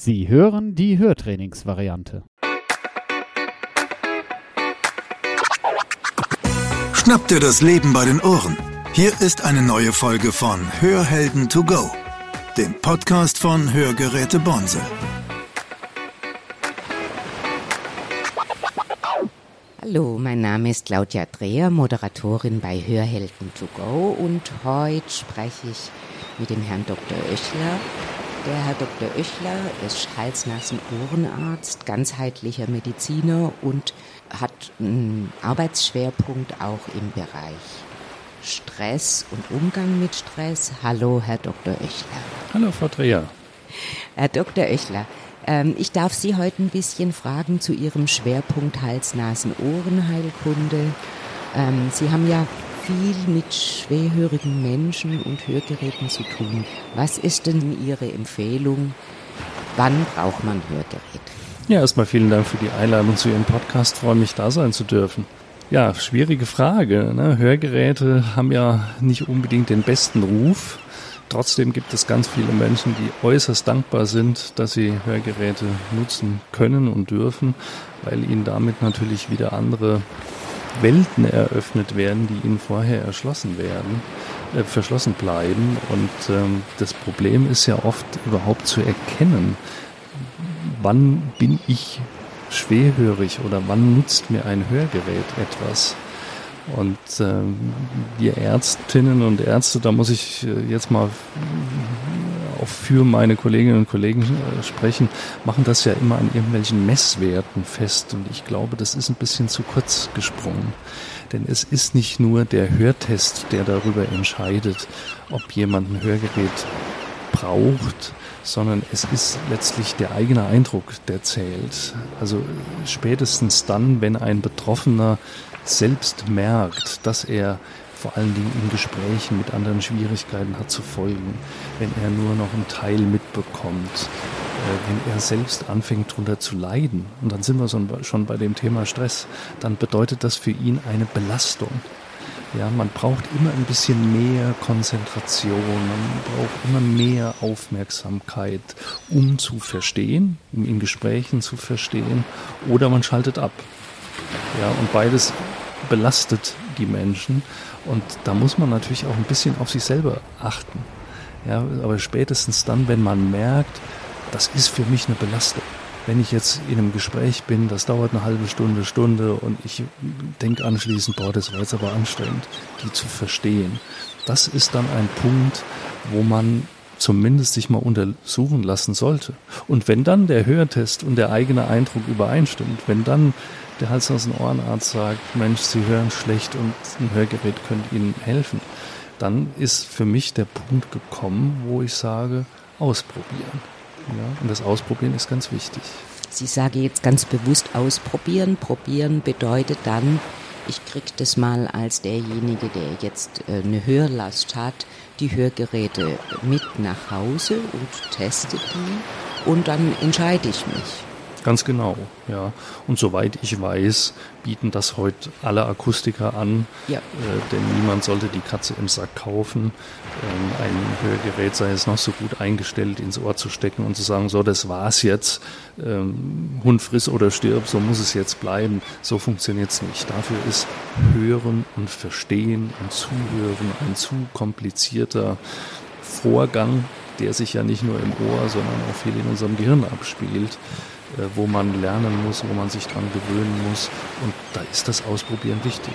Sie hören die Hörtrainingsvariante. Schnapp dir das Leben bei den Ohren. Hier ist eine neue Folge von Hörhelden to go, dem Podcast von Hörgeräte Bonse. Hallo, mein Name ist Claudia Dreher, Moderatorin bei Hörhelden to go und heute spreche ich mit dem Herrn Dr. Oechler der Herr Dr. Oechler ist Hals-Nasen-Ohrenarzt, ganzheitlicher Mediziner und hat einen Arbeitsschwerpunkt auch im Bereich Stress und Umgang mit Stress. Hallo, Herr Dr. Oechler. Hallo, Frau Dreher. Herr Dr. Oechler, ähm, ich darf Sie heute ein bisschen fragen zu Ihrem Schwerpunkt Hals-Nasen-Ohrenheilkunde. Ähm, Sie haben ja viel mit schwerhörigen Menschen und Hörgeräten zu tun. Was ist denn Ihre Empfehlung? Wann braucht man Hörgerät? Ja, erstmal vielen Dank für die Einladung zu Ihrem Podcast. Ich freue mich, da sein zu dürfen. Ja, schwierige Frage. Ne? Hörgeräte haben ja nicht unbedingt den besten Ruf. Trotzdem gibt es ganz viele Menschen, die äußerst dankbar sind, dass sie Hörgeräte nutzen können und dürfen, weil ihnen damit natürlich wieder andere Welten eröffnet werden, die ihnen vorher erschlossen werden, äh, verschlossen bleiben. Und ähm, das Problem ist ja oft überhaupt zu erkennen, wann bin ich schwerhörig oder wann nutzt mir ein Hörgerät etwas. Und ähm, wir Ärztinnen und Ärzte, da muss ich äh, jetzt mal für meine Kolleginnen und Kollegen äh, sprechen, machen das ja immer an irgendwelchen Messwerten fest. Und ich glaube, das ist ein bisschen zu kurz gesprungen. Denn es ist nicht nur der Hörtest, der darüber entscheidet, ob jemand ein Hörgerät braucht, sondern es ist letztlich der eigene Eindruck, der zählt. Also spätestens dann, wenn ein Betroffener selbst merkt, dass er vor allen Dingen in Gesprächen mit anderen Schwierigkeiten hat zu folgen, wenn er nur noch einen Teil mitbekommt, äh, wenn er selbst anfängt darunter zu leiden, und dann sind wir schon bei dem Thema Stress, dann bedeutet das für ihn eine Belastung. Ja, man braucht immer ein bisschen mehr Konzentration, man braucht immer mehr Aufmerksamkeit, um zu verstehen, um in Gesprächen zu verstehen, oder man schaltet ab. Ja, und beides belastet die Menschen. Und da muss man natürlich auch ein bisschen auf sich selber achten. Ja, aber spätestens dann, wenn man merkt, das ist für mich eine Belastung. Wenn ich jetzt in einem Gespräch bin, das dauert eine halbe Stunde, Stunde und ich denke anschließend, boah, das war jetzt aber anstrengend, die zu verstehen. Das ist dann ein Punkt, wo man zumindest sich mal untersuchen lassen sollte. Und wenn dann der Hörtest und der eigene Eindruck übereinstimmt, wenn dann der Hals- und Ohrenarzt sagt, Mensch, Sie hören schlecht und ein Hörgerät könnte Ihnen helfen, dann ist für mich der Punkt gekommen, wo ich sage, ausprobieren. Ja, und das Ausprobieren ist ganz wichtig. Sie sagen jetzt ganz bewusst ausprobieren. Probieren bedeutet dann, ich kriege das mal als derjenige, der jetzt äh, eine Hörlast hat, die Hörgeräte mit nach Hause und teste die und dann entscheide ich mich. Ganz genau, ja. Und soweit ich weiß, bieten das heute alle Akustiker an, ja. äh, denn niemand sollte die Katze im Sack kaufen, ähm, ein Hörgerät sei es noch so gut eingestellt, ins Ohr zu stecken und zu sagen, so, das war's jetzt, ähm, Hund friss oder stirb, so muss es jetzt bleiben. So funktioniert's nicht. Dafür ist Hören und Verstehen und Zuhören ein zu komplizierter Vorgang, der sich ja nicht nur im Ohr, sondern auch viel in unserem Gehirn abspielt. Äh, wo man lernen muss, wo man sich dran gewöhnen muss. Und da ist das Ausprobieren wichtig.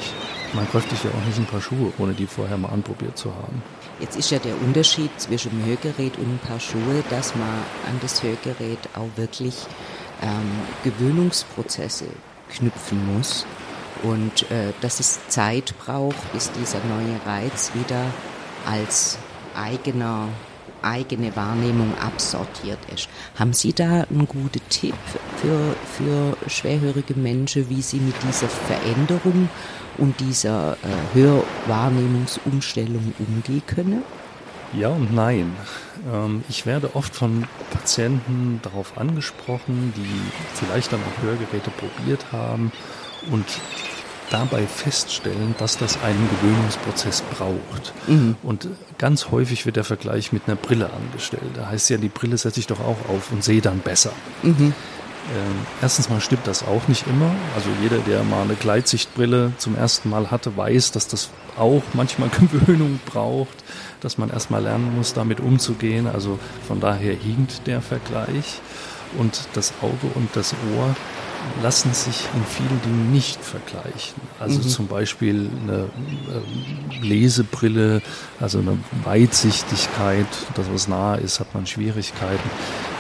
Man kauft sich ja auch nicht ein paar Schuhe, ohne die vorher mal anprobiert zu haben. Jetzt ist ja der Unterschied zwischen einem Hörgerät und ein paar Schuhe, dass man an das Hörgerät auch wirklich ähm, Gewöhnungsprozesse knüpfen muss und äh, dass es Zeit braucht, bis dieser neue Reiz wieder als eigener eigene Wahrnehmung absortiert ist. Haben Sie da einen guten Tipp für, für schwerhörige Menschen, wie sie mit dieser Veränderung und dieser äh, Hörwahrnehmungsumstellung umgehen können? Ja und nein. Ähm, ich werde oft von Patienten darauf angesprochen, die vielleicht dann auch Hörgeräte probiert haben und dabei feststellen, dass das einen Gewöhnungsprozess braucht. Mhm. Und ganz häufig wird der Vergleich mit einer Brille angestellt. Da heißt ja, die Brille setze ich doch auch auf und sehe dann besser. Mhm. Ähm, erstens mal stimmt das auch nicht immer. Also jeder, der mal eine Gleitsichtbrille zum ersten Mal hatte, weiß, dass das auch manchmal Gewöhnung braucht, dass man erstmal lernen muss, damit umzugehen. Also von daher hinkt der Vergleich. Und das Auge und das Ohr lassen sich in vielen Dingen nicht vergleichen. Also mhm. zum Beispiel eine äh, Lesebrille, also eine Weitsichtigkeit, das was nah ist, hat man Schwierigkeiten.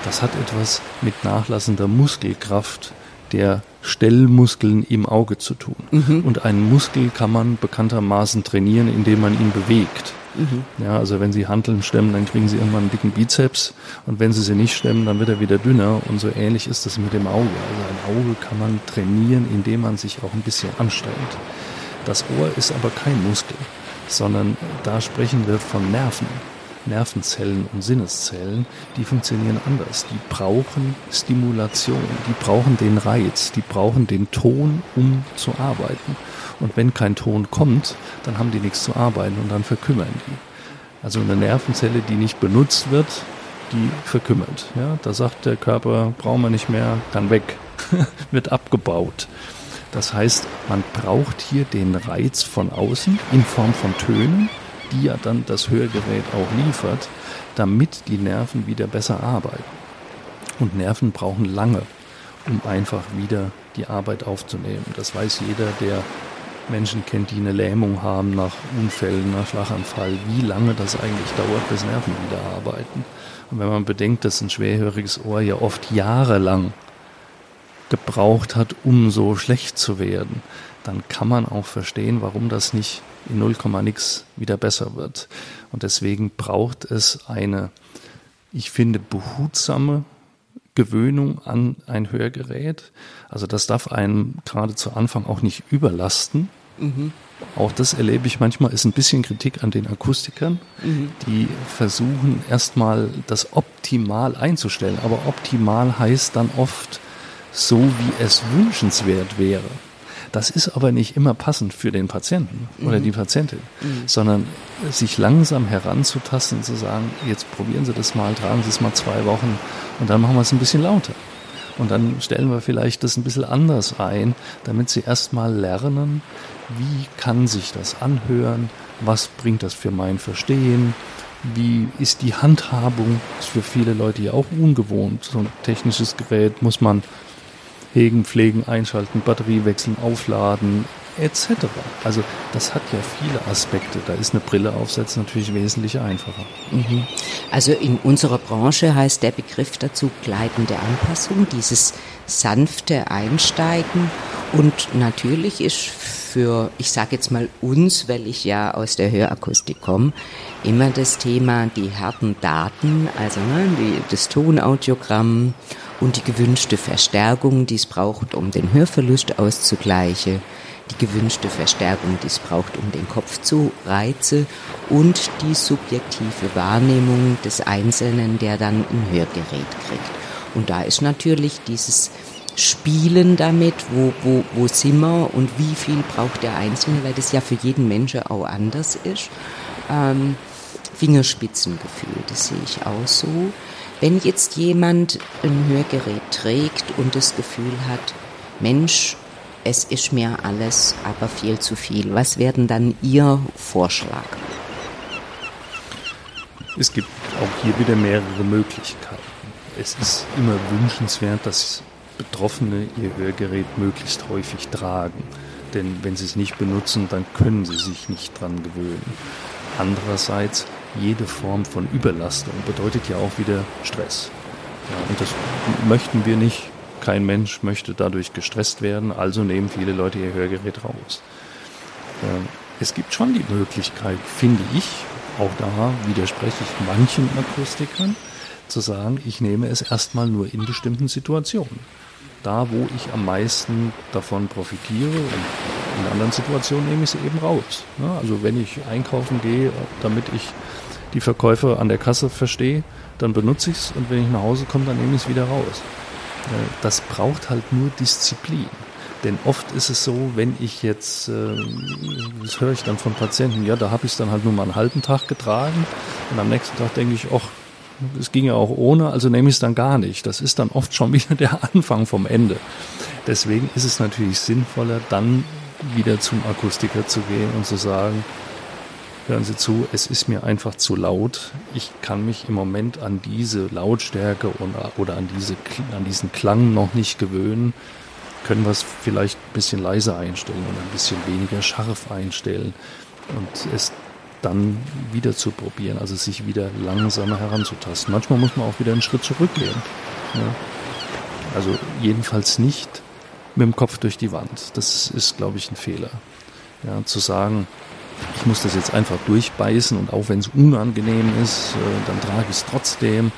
Das hat etwas mit nachlassender Muskelkraft der Stellmuskeln im Auge zu tun. Mhm. Und einen Muskel kann man bekanntermaßen trainieren, indem man ihn bewegt. Mhm. Ja, also wenn Sie Hanteln stemmen, dann kriegen Sie irgendwann einen dicken Bizeps und wenn Sie sie nicht stemmen, dann wird er wieder dünner und so ähnlich ist das mit dem Auge. Also ein Auge kann man trainieren, indem man sich auch ein bisschen anstrengt. Das Ohr ist aber kein Muskel, sondern da sprechen wir von Nerven. Nervenzellen und Sinneszellen, die funktionieren anders. Die brauchen Stimulation, die brauchen den Reiz, die brauchen den Ton, um zu arbeiten. Und wenn kein Ton kommt, dann haben die nichts zu arbeiten und dann verkümmern die. Also eine Nervenzelle, die nicht benutzt wird, die verkümmert. Ja, da sagt der Körper, brauchen wir nicht mehr, kann weg, wird abgebaut. Das heißt, man braucht hier den Reiz von außen in Form von Tönen, die ja dann das Hörgerät auch liefert, damit die Nerven wieder besser arbeiten. Und Nerven brauchen lange, um einfach wieder die Arbeit aufzunehmen. Das weiß jeder, der Menschen kennt, die eine Lähmung haben nach Unfällen, nach Schlaganfall, wie lange das eigentlich dauert, bis Nerven wieder arbeiten. Und wenn man bedenkt, dass ein schwerhöriges Ohr ja oft jahrelang gebraucht hat, um so schlecht zu werden, dann kann man auch verstehen, warum das nicht in 0, nix wieder besser wird. Und deswegen braucht es eine, ich finde, behutsame Gewöhnung an ein Hörgerät. Also das darf einen gerade zu Anfang auch nicht überlasten. Mhm. Auch das erlebe ich manchmal, ist ein bisschen Kritik an den Akustikern, mhm. die versuchen erstmal das optimal einzustellen. Aber optimal heißt dann oft so, wie es wünschenswert wäre. Das ist aber nicht immer passend für den Patienten mhm. oder die Patientin, mhm. sondern sich langsam heranzutasten und zu sagen, jetzt probieren Sie das mal, tragen Sie es mal zwei Wochen und dann machen wir es ein bisschen lauter. Und dann stellen wir vielleicht das ein bisschen anders ein, damit Sie erstmal lernen, wie kann sich das anhören, was bringt das für mein Verstehen, wie ist die Handhabung, ist für viele Leute ja auch ungewohnt. So ein technisches Gerät muss man hegen, pflegen, einschalten, Batterie wechseln, aufladen, etc. Also das hat ja viele Aspekte. Da ist eine Brille aufsetzen natürlich wesentlich einfacher. Mhm. Also in unserer Branche heißt der Begriff dazu gleitende Anpassung, dieses sanfte Einsteigen. Und natürlich ist für, ich sage jetzt mal uns, weil ich ja aus der Hörakustik komme, immer das Thema die harten Daten, also ne, die, das Tonaudiogramm und die gewünschte Verstärkung, die es braucht, um den Hörverlust auszugleichen, die gewünschte Verstärkung, die es braucht, um den Kopf zu reizen und die subjektive Wahrnehmung des Einzelnen, der dann ein Hörgerät kriegt. Und da ist natürlich dieses Spielen damit, wo, wo, wo sind wir und wie viel braucht der Einzelne, weil das ja für jeden Menschen auch anders ist. Ähm, Fingerspitzengefühl, das sehe ich auch so. Wenn jetzt jemand ein Hörgerät trägt und das Gefühl hat, Mensch, es ist mir alles aber viel zu viel, was werden dann Ihr Vorschlag? Es gibt auch hier wieder mehrere Möglichkeiten. Es ist immer wünschenswert, dass Betroffene ihr Hörgerät möglichst häufig tragen. Denn wenn sie es nicht benutzen, dann können sie sich nicht dran gewöhnen. Andererseits jede Form von Überlastung bedeutet ja auch wieder Stress. Ja, und das möchten wir nicht. Kein Mensch möchte dadurch gestresst werden, also nehmen viele Leute ihr Hörgerät raus. Ähm, es gibt schon die Möglichkeit, finde ich, auch da widerspreche ich manchen Akustikern, zu sagen, ich nehme es erstmal nur in bestimmten Situationen. Da, wo ich am meisten davon profitiere und in anderen Situationen nehme ich sie eben raus. Also wenn ich einkaufen gehe, damit ich die Verkäufer an der Kasse verstehe, dann benutze ich es und wenn ich nach Hause komme, dann nehme ich es wieder raus. Äh, das braucht halt nur Disziplin. Denn oft ist es so, wenn ich jetzt, äh, das höre ich dann von Patienten, ja, da habe ich es dann halt nur mal einen halben Tag getragen und am nächsten Tag denke ich, ach, es ging ja auch ohne, also nehme ich es dann gar nicht. Das ist dann oft schon wieder der Anfang vom Ende. Deswegen ist es natürlich sinnvoller, dann wieder zum Akustiker zu gehen und zu sagen, hören Sie zu, es ist mir einfach zu laut. Ich kann mich im Moment an diese Lautstärke oder an, diese, an diesen Klang noch nicht gewöhnen. Können wir es vielleicht ein bisschen leiser einstellen und ein bisschen weniger scharf einstellen und es dann wieder zu probieren, also sich wieder langsamer heranzutasten. Manchmal muss man auch wieder einen Schritt zurückgehen. Ja. Also jedenfalls nicht mit dem Kopf durch die Wand. Das ist, glaube ich, ein Fehler. Ja, zu sagen, ich muss das jetzt einfach durchbeißen und auch wenn es unangenehm ist, äh, dann trage ich es trotzdem.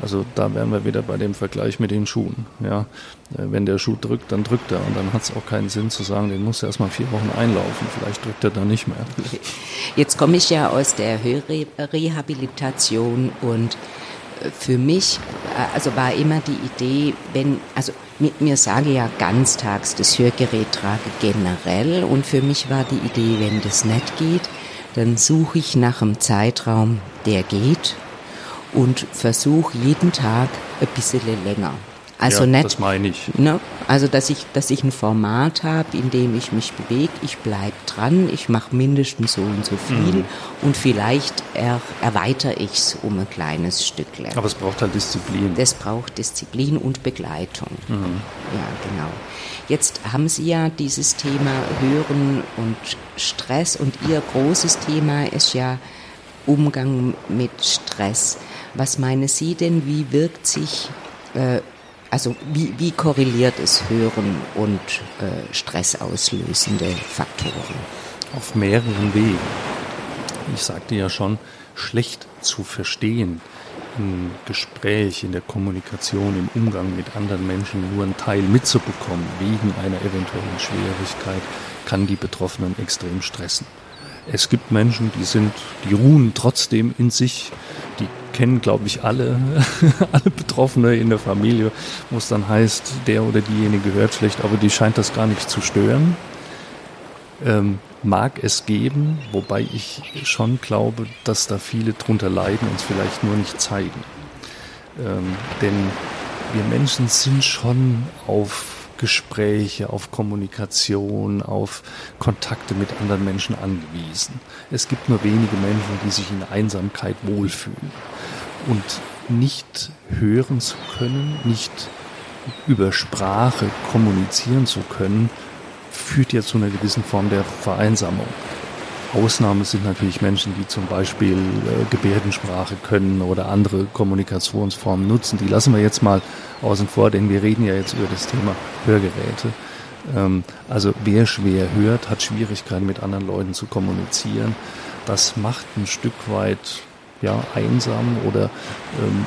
Also da wären wir wieder bei dem Vergleich mit den Schuhen. Ja, äh, wenn der Schuh drückt, dann drückt er und dann hat es auch keinen Sinn zu sagen, den muss er erstmal vier Wochen einlaufen. Vielleicht drückt er dann nicht mehr. Jetzt komme ich ja aus der Hörrehabilitation und für mich, äh, also war immer die Idee, wenn, also mir, mir sage ja ganztags das Hörgerät trage generell und für mich war die Idee, wenn das nicht geht, dann suche ich nach einem Zeitraum, der geht und versuche jeden Tag ein bisschen länger. Also ja, nicht, das meine ich. Ne, also dass ich, dass ich ein Format habe, in dem ich mich bewege, ich bleibe dran, ich mache mindestens so und so viel mhm. und vielleicht er, erweitere ich es um ein kleines Stückchen. Aber es braucht halt Disziplin. Das braucht Disziplin und Begleitung. Mhm. Ja, genau. Jetzt haben Sie ja dieses Thema Hören und Stress und Ihr großes Thema ist ja Umgang mit Stress. Was meinen Sie denn, wie wirkt sich äh, also wie, wie korreliert es Hören und äh, stressauslösende Faktoren? Auf mehreren Wegen. Ich sagte ja schon, schlecht zu verstehen im Gespräch, in der Kommunikation, im Umgang mit anderen Menschen nur einen Teil mitzubekommen wegen einer eventuellen Schwierigkeit, kann die Betroffenen extrem stressen. Es gibt Menschen, die sind, die ruhen trotzdem in sich, die kennen, glaube ich, alle, alle Betroffene in der Familie, wo es dann heißt, der oder diejenige hört schlecht, aber die scheint das gar nicht zu stören. Ähm, mag es geben, wobei ich schon glaube, dass da viele drunter leiden und es vielleicht nur nicht zeigen. Ähm, denn wir Menschen sind schon auf Gespräche, auf Kommunikation, auf Kontakte mit anderen Menschen angewiesen. Es gibt nur wenige Menschen, die sich in Einsamkeit wohlfühlen. Und nicht hören zu können, nicht über Sprache kommunizieren zu können, führt ja zu einer gewissen Form der Vereinsamung. Ausnahme sind natürlich Menschen, die zum Beispiel äh, Gebärdensprache können oder andere Kommunikationsformen nutzen. Die lassen wir jetzt mal außen vor, denn wir reden ja jetzt über das Thema Hörgeräte. Ähm, also wer schwer hört, hat Schwierigkeiten mit anderen Leuten zu kommunizieren. Das macht ein Stück weit ja, einsam oder ähm,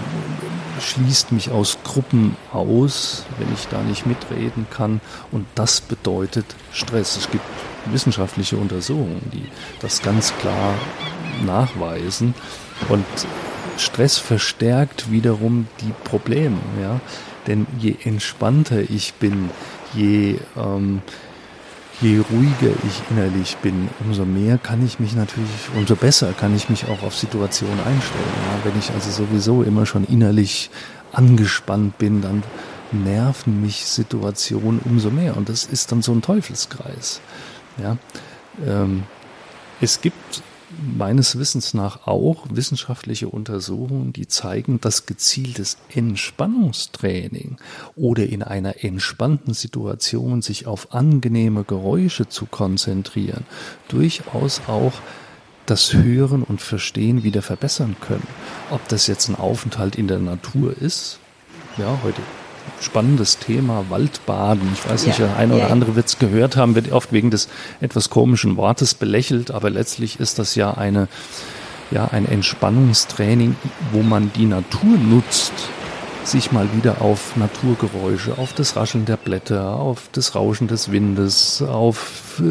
schließt mich aus Gruppen aus, wenn ich da nicht mitreden kann. Und das bedeutet Stress. Es gibt wissenschaftliche Untersuchungen, die das ganz klar nachweisen. Und Stress verstärkt wiederum die Probleme. Ja? Denn je entspannter ich bin, je ähm, je ruhiger ich innerlich bin, umso mehr kann ich mich natürlich, umso besser kann ich mich auch auf Situationen einstellen. Ja, wenn ich also sowieso immer schon innerlich angespannt bin, dann nerven mich Situationen umso mehr. Und das ist dann so ein Teufelskreis. Ja, ähm, es gibt meines Wissens nach auch wissenschaftliche Untersuchungen, die zeigen, dass gezieltes Entspannungstraining oder in einer entspannten Situation sich auf angenehme Geräusche zu konzentrieren, durchaus auch das Hören und Verstehen wieder verbessern können. Ob das jetzt ein Aufenthalt in der Natur ist, ja, heute spannendes Thema, Waldbaden. Ich weiß nicht, ja, der eine oder andere wird es gehört haben, wird oft wegen des etwas komischen Wortes belächelt, aber letztlich ist das ja eine, ja, ein Entspannungstraining, wo man die Natur nutzt, sich mal wieder auf Naturgeräusche, auf das Rascheln der Blätter, auf das Rauschen des Windes, auf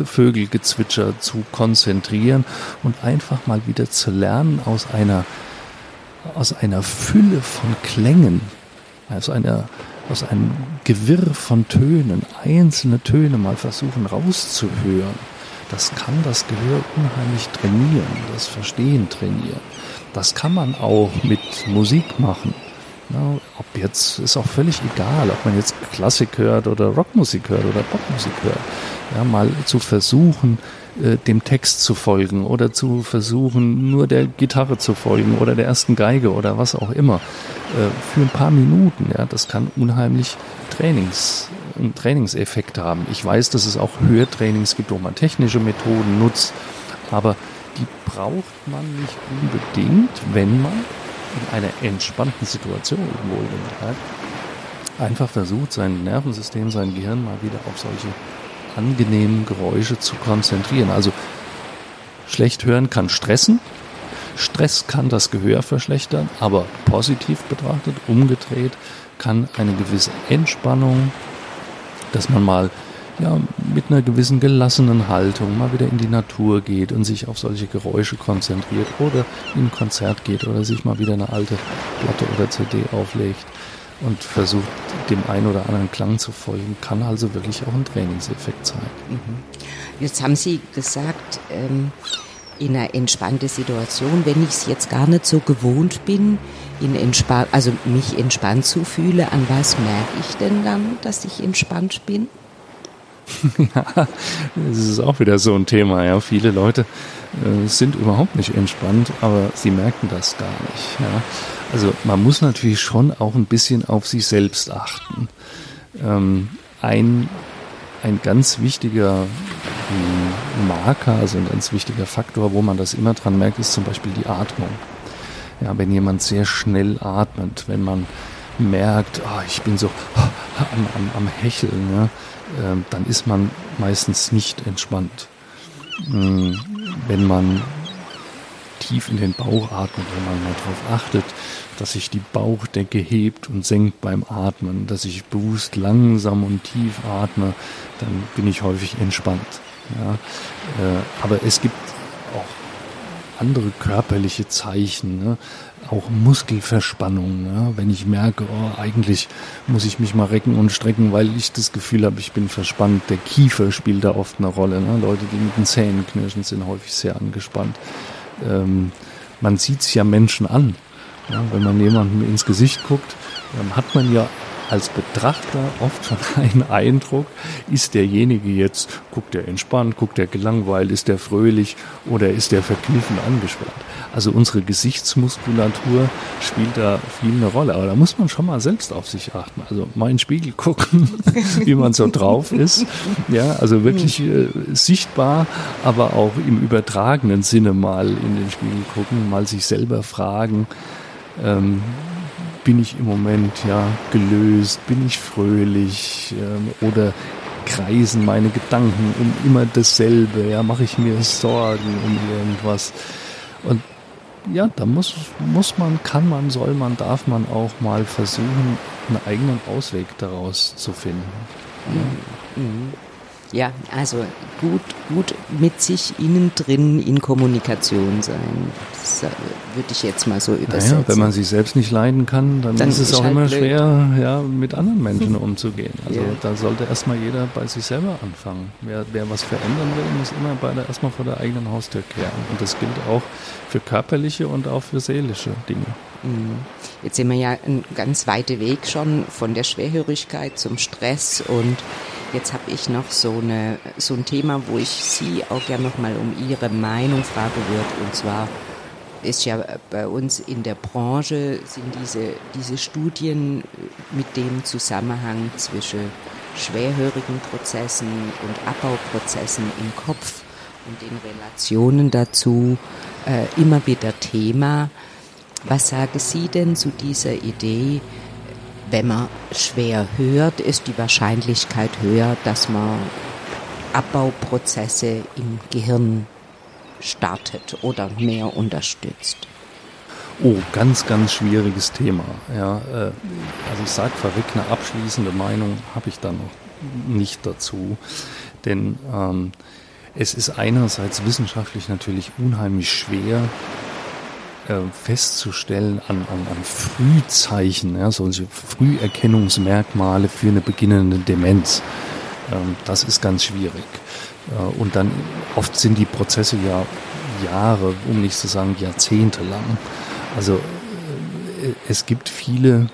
Vögelgezwitscher zu konzentrieren und einfach mal wieder zu lernen aus einer, aus einer Fülle von Klängen, aus einer aus einem Gewirr von Tönen einzelne Töne mal versuchen rauszuhören, das kann das Gehör unheimlich trainieren, das Verstehen trainieren. Das kann man auch mit Musik machen. Ja, ob jetzt ist auch völlig egal, ob man jetzt Klassik hört oder Rockmusik hört oder Popmusik hört. Ja, mal zu versuchen, äh, dem Text zu folgen oder zu versuchen, nur der Gitarre zu folgen oder der ersten Geige oder was auch immer. Äh, für ein paar Minuten, ja, das kann unheimlich Trainings, einen Trainingseffekt haben. Ich weiß, dass es auch Hörtrainings gibt, wo man technische Methoden nutzt, aber die braucht man nicht unbedingt, wenn man in einer entspannten Situation wohlgemerkt einfach versucht, sein Nervensystem, sein Gehirn mal wieder auf solche angenehmen Geräusche zu konzentrieren. Also schlecht hören kann stressen, Stress kann das Gehör verschlechtern, aber positiv betrachtet, umgedreht, kann eine gewisse Entspannung, dass man mal ja, mit einer gewissen gelassenen Haltung mal wieder in die Natur geht und sich auf solche Geräusche konzentriert oder in ein Konzert geht oder sich mal wieder eine alte Platte oder CD auflegt und versucht, dem einen oder anderen Klang zu folgen, kann also wirklich auch ein Trainingseffekt sein. Mhm. Jetzt haben Sie gesagt, ähm, in einer entspannten Situation, wenn ich es jetzt gar nicht so gewohnt bin, in entspann also mich entspannt zu fühlen, an was merke ich denn dann, dass ich entspannt bin? ja, das ist auch wieder so ein Thema. Ja, viele Leute äh, sind überhaupt nicht entspannt, aber sie merken das gar nicht. Ja. Also man muss natürlich schon auch ein bisschen auf sich selbst achten. Ähm, ein, ein ganz wichtiger ähm, Marker, also ein ganz wichtiger Faktor, wo man das immer dran merkt, ist zum Beispiel die Atmung. Ja, wenn jemand sehr schnell atmet, wenn man merkt, oh, ich bin so am, am, am Hecheln, ja, äh, dann ist man meistens nicht entspannt. Ähm, wenn man tief in den Bauch atmet, wenn man mal darauf achtet, dass sich die Bauchdecke hebt und senkt beim Atmen, dass ich bewusst langsam und tief atme, dann bin ich häufig entspannt. Ja. Äh, aber es gibt auch andere körperliche Zeichen. Ne? auch Muskelverspannung. Ja? Wenn ich merke, oh, eigentlich muss ich mich mal recken und strecken, weil ich das Gefühl habe, ich bin verspannt. Der Kiefer spielt da oft eine Rolle. Ne? Leute, die mit den Zähnen knirschen, sind häufig sehr angespannt. Ähm, man sieht es ja Menschen an. Ja? Wenn man jemandem ins Gesicht guckt, dann hat man ja als Betrachter oft schon einen Eindruck, ist derjenige jetzt, guckt er entspannt, guckt er gelangweilt, ist er fröhlich oder ist er verkniffen angespannt. Also unsere Gesichtsmuskulatur spielt da viel eine Rolle. Aber da muss man schon mal selbst auf sich achten. Also mal in den Spiegel gucken, wie man so drauf ist. Ja, also wirklich äh, sichtbar, aber auch im übertragenen Sinne mal in den Spiegel gucken, mal sich selber fragen, ähm, bin ich im Moment ja gelöst, bin ich fröhlich ähm, oder kreisen meine Gedanken um immer dasselbe, ja, mache ich mir Sorgen um irgendwas. Und ja, da muss, muss man, kann man, soll man, darf man auch mal versuchen, einen eigenen Ausweg daraus zu finden. Mhm. Mhm. Ja, also gut, gut mit sich innen drin in Kommunikation sein. Das äh, würde ich jetzt mal so übersetzen. Naja, wenn man sich selbst nicht leiden kann, dann, dann ist es auch halt immer blöd. schwer, ja, mit anderen Menschen umzugehen. Also ja. da sollte erstmal jeder bei sich selber anfangen. Wer, wer was verändern will, muss immer bei der, erstmal vor der eigenen Haustür kehren. Und das gilt auch für körperliche und auch für seelische Dinge. Mhm. Jetzt sind wir ja einen ganz weiten Weg schon von der Schwerhörigkeit zum Stress und Jetzt habe ich noch so, eine, so ein Thema, wo ich Sie auch gerne noch mal um Ihre Meinung fragen würde. Und zwar ist ja bei uns in der Branche sind diese, diese Studien mit dem Zusammenhang zwischen schwerhörigen Prozessen und Abbauprozessen im Kopf und den Relationen dazu äh, immer wieder Thema. Was sagen Sie denn zu dieser Idee, wenn man schwer hört, ist die Wahrscheinlichkeit höher, dass man Abbauprozesse im Gehirn startet oder mehr unterstützt. Oh, ganz, ganz schwieriges Thema. Ja, äh, also ich sage vorweg, eine abschließende Meinung habe ich da noch nicht dazu. Denn ähm, es ist einerseits wissenschaftlich natürlich unheimlich schwer, äh, festzustellen an, an, an Frühzeichen, ja, solche Früherkennungsmerkmale für eine beginnende Demenz. Ähm, das ist ganz schwierig. Äh, und dann oft sind die Prozesse ja Jahre, um nicht zu sagen Jahrzehnte lang. Also äh, es gibt viele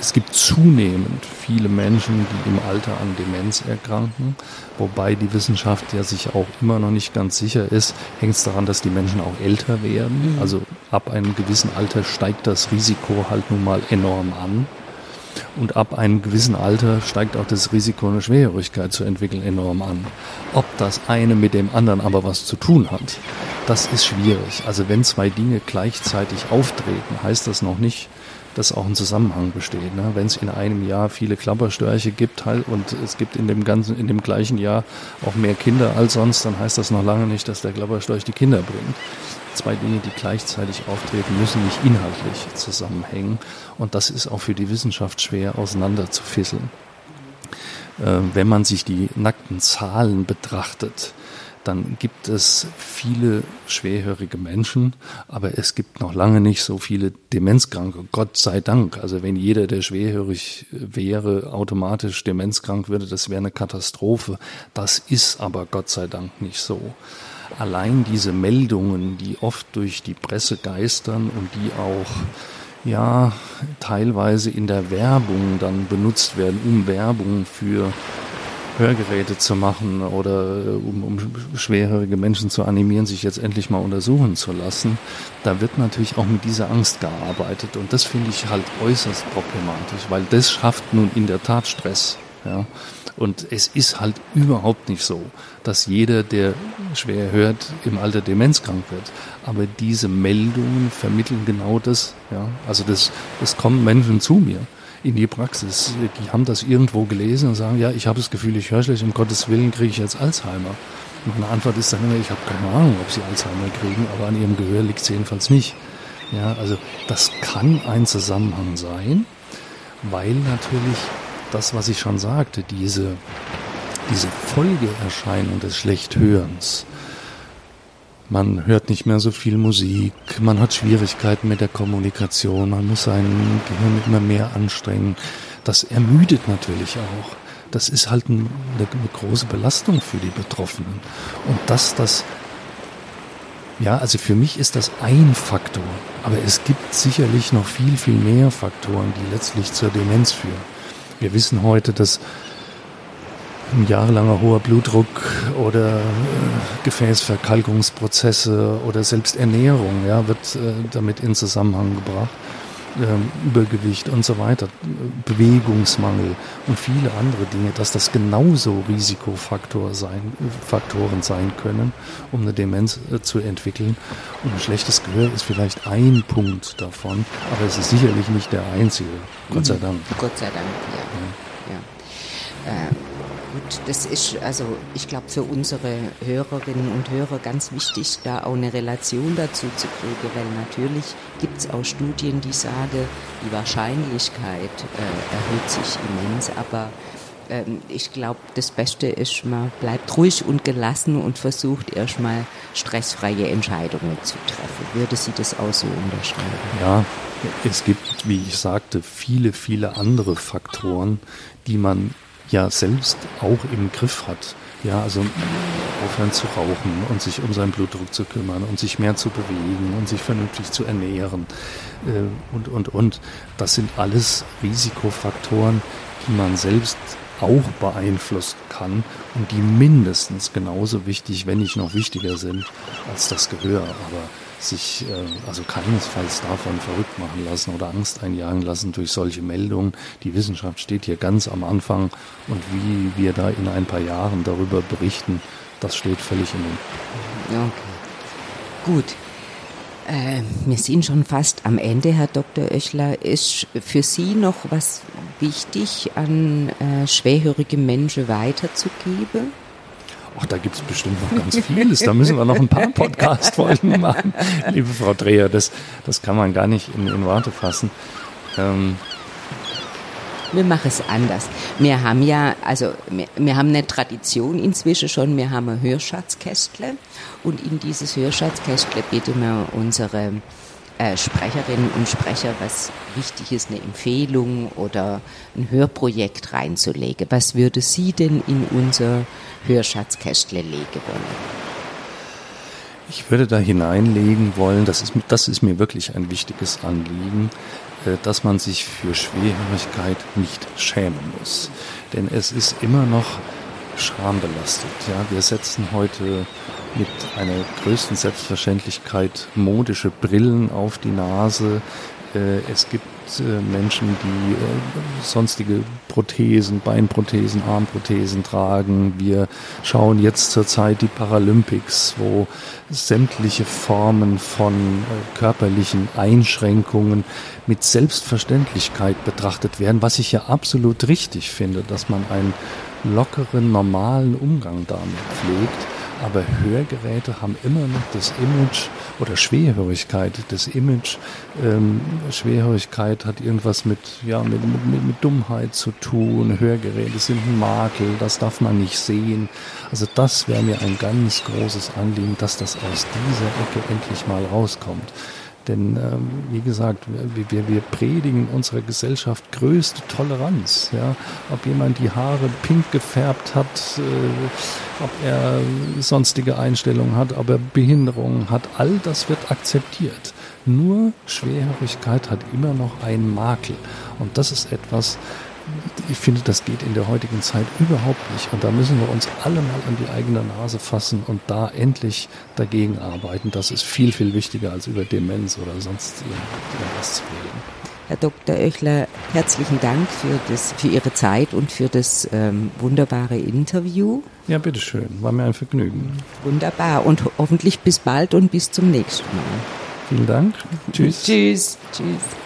es gibt zunehmend viele Menschen, die im Alter an Demenz erkranken, wobei die Wissenschaft ja sich auch immer noch nicht ganz sicher ist. Hängt es daran, dass die Menschen auch älter werden? Mhm. Also ab einem gewissen Alter steigt das Risiko halt nun mal enorm an. Und ab einem gewissen Alter steigt auch das Risiko, eine Schwerhörigkeit zu entwickeln, enorm an. Ob das eine mit dem anderen aber was zu tun hat, das ist schwierig. Also wenn zwei Dinge gleichzeitig auftreten, heißt das noch nicht, dass auch ein Zusammenhang besteht. Ne? Wenn es in einem Jahr viele Klapperstörche gibt halt, und es gibt in dem ganzen, in dem gleichen Jahr auch mehr Kinder als sonst, dann heißt das noch lange nicht, dass der Klapperstorch die Kinder bringt. Zwei Dinge, die gleichzeitig auftreten, müssen nicht inhaltlich zusammenhängen. Und das ist auch für die Wissenschaft schwer auseinanderzufisseln. Äh, wenn man sich die nackten Zahlen betrachtet, dann gibt es viele schwerhörige Menschen, aber es gibt noch lange nicht so viele Demenzkranke. Gott sei Dank. Also wenn jeder, der schwerhörig wäre, automatisch demenzkrank würde, das wäre eine Katastrophe. Das ist aber Gott sei Dank nicht so. Allein diese Meldungen, die oft durch die Presse geistern und die auch ja teilweise in der Werbung dann benutzt werden, um Werbung für Hörgeräte zu machen oder äh, um, um schwerhörige Menschen zu animieren, sich jetzt endlich mal untersuchen zu lassen, da wird natürlich auch mit dieser Angst gearbeitet. Und das finde ich halt äußerst problematisch, weil das schafft nun in der Tat Stress. Ja. Und es ist halt überhaupt nicht so, dass jeder, der schwer hört, im Alter demenzkrank wird. Aber diese Meldungen vermitteln genau das. Ja. Also das, das kommen Menschen zu mir in die Praxis. Die haben das irgendwo gelesen und sagen, ja, ich habe das Gefühl, ich höre schlecht, um Gottes Willen kriege ich jetzt Alzheimer. Und meine Antwort ist dann immer, ich habe keine Ahnung, ob sie Alzheimer kriegen, aber an ihrem Gehör liegt es jedenfalls nicht. Ja, also das kann ein Zusammenhang sein, weil natürlich das, was ich schon sagte, diese, diese Folgeerscheinung des Schlechthörens, man hört nicht mehr so viel Musik, man hat Schwierigkeiten mit der Kommunikation, man muss sein Gehirn immer mehr anstrengen. Das ermüdet natürlich auch. Das ist halt eine, eine große Belastung für die Betroffenen. Und dass das, ja, also für mich ist das ein Faktor. Aber es gibt sicherlich noch viel, viel mehr Faktoren, die letztlich zur Demenz führen. Wir wissen heute, dass ein jahrelanger hoher Blutdruck oder äh, Gefäßverkalkungsprozesse oder selbst Ernährung ja, wird äh, damit in Zusammenhang gebracht. Ähm, Übergewicht und so weiter, Bewegungsmangel und viele andere Dinge, dass das genauso Risikofaktor sein, Faktoren sein können, um eine Demenz äh, zu entwickeln. Und ein schlechtes Gehör ist vielleicht ein Punkt davon, aber es ist sicherlich nicht der einzige. Gott sei mhm. Dank. Gott sei Dank, ja. ja. ja. Ähm gut, das ist also, ich glaube, für unsere Hörerinnen und Hörer ganz wichtig, da auch eine Relation dazu zu kriegen, weil natürlich gibt es auch Studien, die sagen, die Wahrscheinlichkeit äh, erhöht sich immens, aber ähm, ich glaube, das Beste ist, man bleibt ruhig und gelassen und versucht erstmal stressfreie Entscheidungen zu treffen. Würde Sie das auch so unterschreiben? Ja, es gibt, wie ich sagte, viele, viele andere Faktoren, die man ja selbst auch im Griff hat. Ja, also aufhören zu rauchen und sich um seinen Blutdruck zu kümmern und sich mehr zu bewegen und sich vernünftig zu ernähren äh, und, und, und. Das sind alles Risikofaktoren, die man selbst auch beeinflussen kann und die mindestens genauso wichtig, wenn nicht noch wichtiger sind als das Gehör. Aber sich äh, also keinesfalls davon verrückt machen lassen oder Angst einjagen lassen durch solche Meldungen. Die Wissenschaft steht hier ganz am Anfang und wie wir da in ein paar Jahren darüber berichten, das steht völlig in den. Okay. Gut. Äh, wir sind schon fast am Ende, Herr Dr. Oechler. Ist für Sie noch was wichtig an äh, schwerhörige Menschen weiterzugeben? Ach, da gibt es bestimmt noch ganz vieles. Da müssen wir noch ein paar Podcast-Folgen machen. Liebe Frau Dreher, das, das kann man gar nicht in, in Worte fassen. Ähm, Wir machen es anders. Wir haben ja, also wir, wir, haben eine Tradition inzwischen schon, wir haben ein Hörschatzkästle und in dieses Hörschatzkästle bitten wir unsere äh, Sprecherinnen und Sprecher, was wichtig ist, eine Empfehlung oder ein Hörprojekt reinzulegen. Was würde Sie denn in unser Hörschatzkästle legen wollen? Ich würde da hineinlegen wollen, das ist, das ist mir wirklich ein wichtiges Anliegen, äh, dass man sich für Schwerhörigkeit nicht schämen muss. Denn es ist immer noch schambelastet. Ja, wir setzen heute mit einer größten Selbstverständlichkeit modische Brillen auf die Nase. Äh, es gibt äh, Menschen, die äh, sonstige Prothesen, Beinprothesen, Armprothesen tragen. Wir schauen jetzt zurzeit die Paralympics, wo sämtliche Formen von äh, körperlichen Einschränkungen mit Selbstverständlichkeit betrachtet werden, was ich ja absolut richtig finde, dass man einen lockeren, normalen Umgang damit pflegt. Aber Hörgeräte haben immer noch das Image oder Schwerhörigkeit, das Image. Ähm, Schwerhörigkeit hat irgendwas mit, ja, mit, mit, mit Dummheit zu tun. Hörgeräte sind ein Makel, das darf man nicht sehen. Also das wäre mir ein ganz großes Anliegen, dass das aus dieser Ecke endlich mal rauskommt. Denn ähm, wie gesagt, wir, wir predigen in unserer Gesellschaft größte Toleranz. Ja? Ob jemand die Haare pink gefärbt hat, äh, ob er sonstige Einstellungen hat, ob er Behinderungen hat, all das wird akzeptiert. Nur Schwerhörigkeit hat immer noch einen Makel. Und das ist etwas, ich finde, das geht in der heutigen Zeit überhaupt nicht. Und da müssen wir uns alle mal an die eigene Nase fassen und da endlich dagegen arbeiten. Das ist viel, viel wichtiger als über Demenz oder sonst irgendwas zu reden. Herr Dr. Oechler, herzlichen Dank für, das, für Ihre Zeit und für das ähm, wunderbare Interview. Ja, bitteschön. War mir ein Vergnügen. Wunderbar. Und hoffentlich bis bald und bis zum nächsten Mal. Vielen Dank. Tschüss. Tschüss. Tschüss.